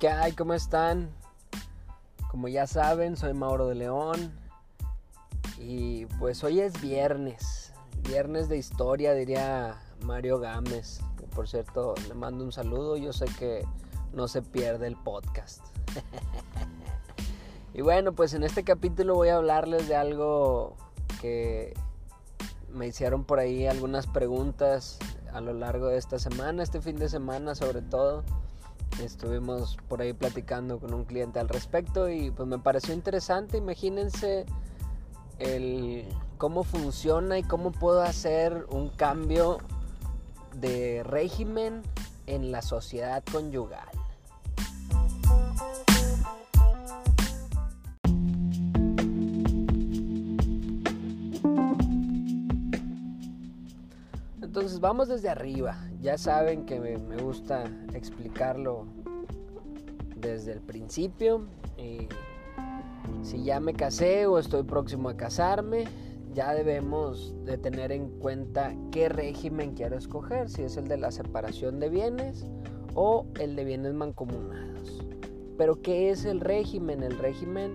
¿Qué hay? ¿Cómo están? Como ya saben, soy Mauro de León. Y pues hoy es viernes. Viernes de historia, diría Mario Gámez. por cierto, le mando un saludo. Yo sé que no se pierde el podcast. y bueno, pues en este capítulo voy a hablarles de algo que me hicieron por ahí algunas preguntas a lo largo de esta semana, este fin de semana sobre todo. Estuvimos por ahí platicando con un cliente al respecto y pues me pareció interesante. Imagínense el cómo funciona y cómo puedo hacer un cambio de régimen en la sociedad conyugal. Entonces vamos desde arriba. Ya saben que me, gusta explicarlo desde el principio. Y si ya me casé o estoy próximo a casarme, ya debemos de tener en cuenta qué régimen quiero escoger, si es el de la separación de bienes o el de bienes mancomunados. Pero ¿qué es el régimen? El régimen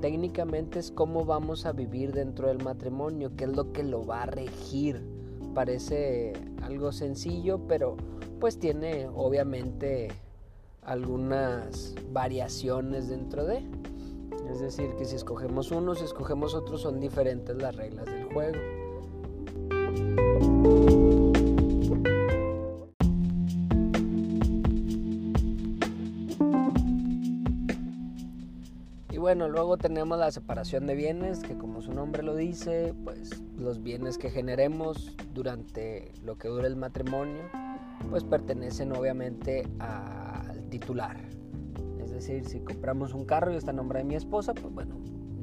técnicamente es cómo vamos a vivir dentro del matrimonio, qué es lo que lo va a regir parece algo sencillo, pero pues tiene obviamente algunas variaciones dentro de. Es decir, que si escogemos uno, si escogemos otro, son diferentes las reglas del juego. Bueno, luego tenemos la separación de bienes, que como su nombre lo dice, pues los bienes que generemos durante lo que dure el matrimonio, pues pertenecen obviamente al titular. Es decir, si compramos un carro y está en nombre de mi esposa, pues bueno,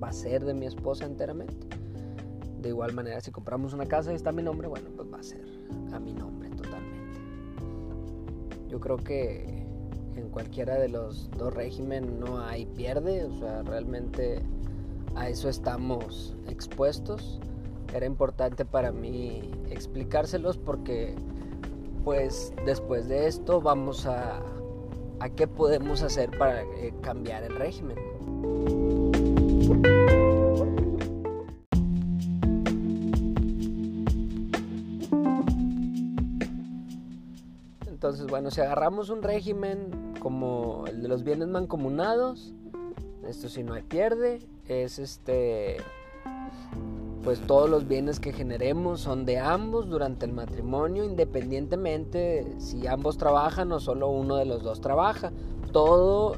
va a ser de mi esposa enteramente. De igual manera, si compramos una casa y está mi nombre, bueno, pues va a ser a mi nombre totalmente. Yo creo que en cualquiera de los dos regímenes no hay pierde, o sea, realmente a eso estamos expuestos era importante para mí explicárselos porque pues después de esto vamos a, qué podemos hacer para eh, cambiar el régimen. Entonces, bueno, si agarramos un régimen como el de los bienes mancomunados, esto si no hay pierde, es este pues todos los bienes que generemos son de ambos durante el matrimonio, independientemente si ambos trabajan o solo uno de los dos trabaja. Todo,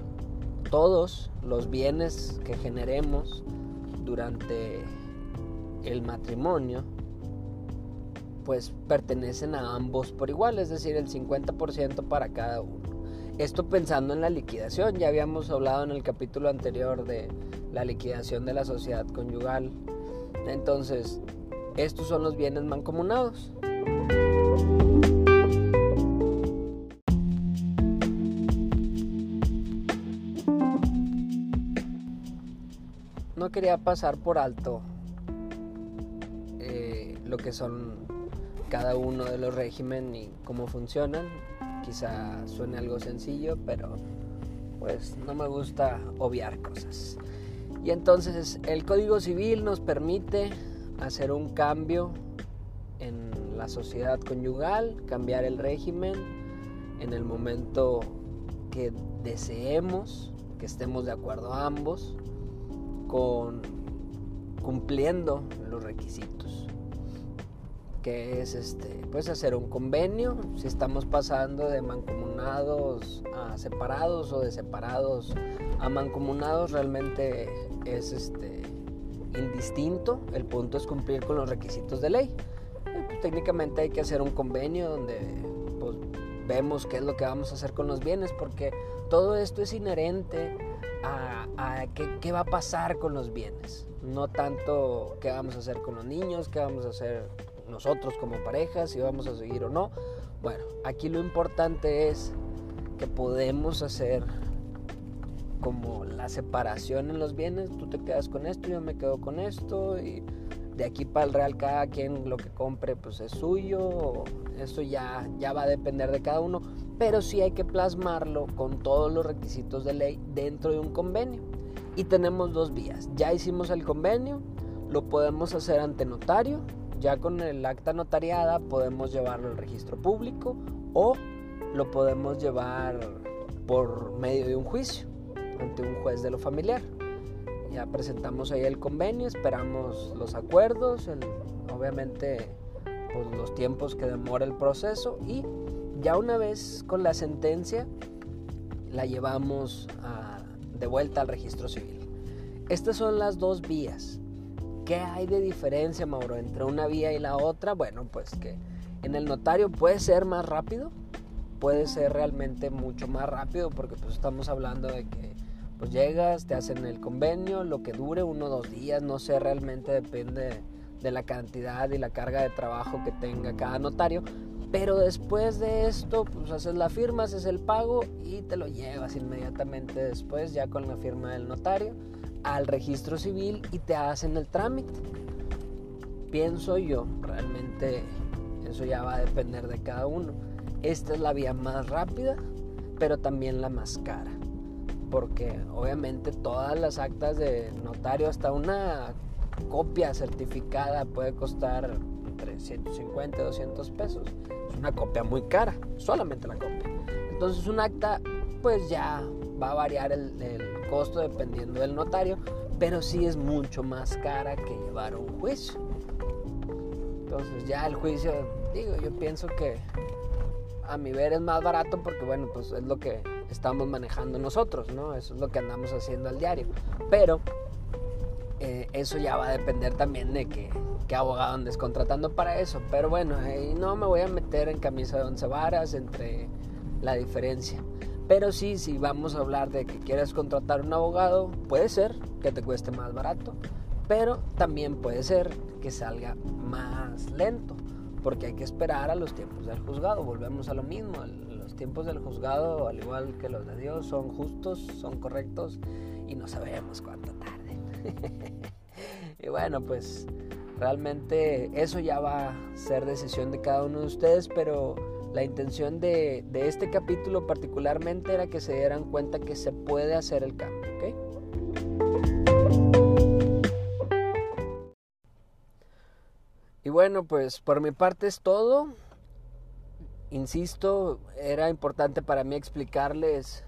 todos los bienes que generemos durante el matrimonio, pues pertenecen a ambos por igual, es decir, el 50% para cada uno. Esto pensando en la liquidación, ya habíamos hablado en el capítulo anterior de la liquidación de la sociedad conyugal entonces, estos son los bienes mancomunados. No quería pasar por alto eh, lo que son cada uno de los regímenes y cómo funcionan. Quizá suene algo sencillo, pero pues no me gusta obviar cosas. Y entonces el Código Civil nos permite hacer un cambio en la sociedad conyugal, cambiar el régimen en el momento que deseemos, que estemos de acuerdo ambos, con cumpliendo los requisitos que es este pues hacer un convenio. Si estamos pasando de mancomunados a separados o de separados a mancomunados realmente es este indistinto. El punto es cumplir con los requisitos de ley. Pues, técnicamente hay que hacer un convenio donde pues, vemos qué es lo que vamos a hacer con los bienes porque todo esto es inherente a, qué va a pasar con los bienes. No tanto qué vamos a hacer con los niños qué vamos a hacer nosotros como pareja, si vamos a seguir o no. Bueno, aquí lo importante es que podemos hacer como la separación en los bienes, tú te quedas con esto, yo me quedo con esto y de aquí para el real cada quien lo que compre pues es suyo, eso ya, ya va a depender de cada uno, pero sí hay que plasmarlo con todos los requisitos de ley dentro de un convenio. Y tenemos dos vías. Ya hicimos el convenio, lo podemos hacer ante notario, ya con el acta notariada podemos llevarlo al registro público o lo podemos llevar por medio de un juicio ante un juez de lo familiar. Ya presentamos ahí el convenio, esperamos los acuerdos, obviamente pues, los tiempos que demora el proceso y ya una vez con la sentencia la llevamos de vuelta al registro civil. Estas son las dos vías. ¿Qué hay de diferencia, Mauro, entre una vía y la otra? Bueno, pues que en el notario puede ser más rápido, puede ser realmente mucho más rápido porque pues estamos hablando de que pues llegas, te hacen el convenio, lo que dure uno o dos días, no sé, realmente depende de la cantidad y la carga de trabajo que tenga cada notario. Pero después de esto, pues haces la firma, haces el pago y te lo llevas inmediatamente después, ya con la firma del notario, al registro civil y te hacen el trámite. Pienso yo, realmente eso ya va a depender de cada uno. Esta es la vía más rápida, pero también la más cara. Porque obviamente todas las actas de notario, hasta una copia certificada puede costar entre 150 y 200 pesos. Es una copia muy cara, solamente la copia. Entonces un acta pues ya va a variar el, costo dependiendo del notario, pero sí es mucho más cara que llevar un juicio. Entonces ya el juicio, digo, yo pienso que a mi ver es más barato porque bueno, pues es lo que estamos manejando nosotros, ¿no? Eso es lo que andamos haciendo al diario. Pero eh, eso ya va a depender también de que, qué abogado andes contratando para eso. Pero bueno, no me voy a meter en camisa de once varas entre la diferencia. Pero sí, si vamos a hablar de que quieres contratar un abogado, puede ser que te cueste más barato, pero también puede ser que salga más lento porque hay que esperar a los tiempos del juzgado. Volvemos a lo mismo, los tiempos del juzgado, al igual que los de Dios, son justos, son correctos y no sabemos cuánto tarde. y bueno, pues realmente eso ya va a ser decisión de cada uno de ustedes, pero la intención de, este capítulo particularmente era que se dieran cuenta que se puede hacer el cambio. Y bueno, pues por mi parte es todo. Insisto, era importante para mí explicarles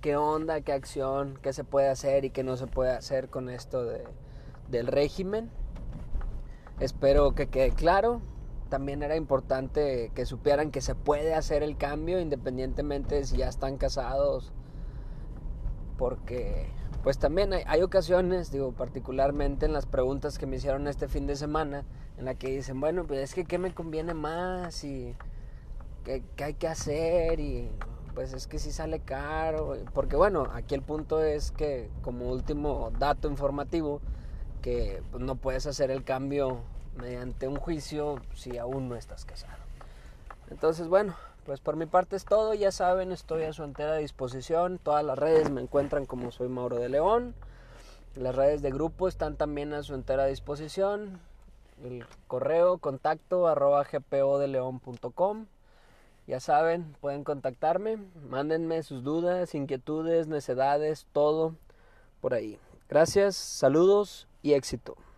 qué onda, qué acción, qué se puede hacer y qué no se puede hacer con esto de, del régimen. Espero que quede claro. También era importante que supieran que se puede hacer el cambio independientemente de si ya están casados. Porque pues también hay, ocasiones, digo, particularmente en las preguntas que me hicieron este fin de semana, en la que dicen, bueno, pues es que qué me conviene más y qué, hay que hacer y pues es que si sale caro, porque bueno, aquí el punto es que como último dato informativo, que pues, no puedes hacer el cambio mediante un juicio si aún no estás casado. Entonces, bueno, pues por mi parte es todo, ya saben, estoy a su entera disposición. Todas las redes me encuentran como soy Mauro de León. Las redes de grupo están también a su entera disposición. El correo contacto arroba gpodeleon.com. Ya saben, pueden contactarme, mándenme sus dudas, inquietudes, necedades, todo por ahí. Gracias, saludos y éxito.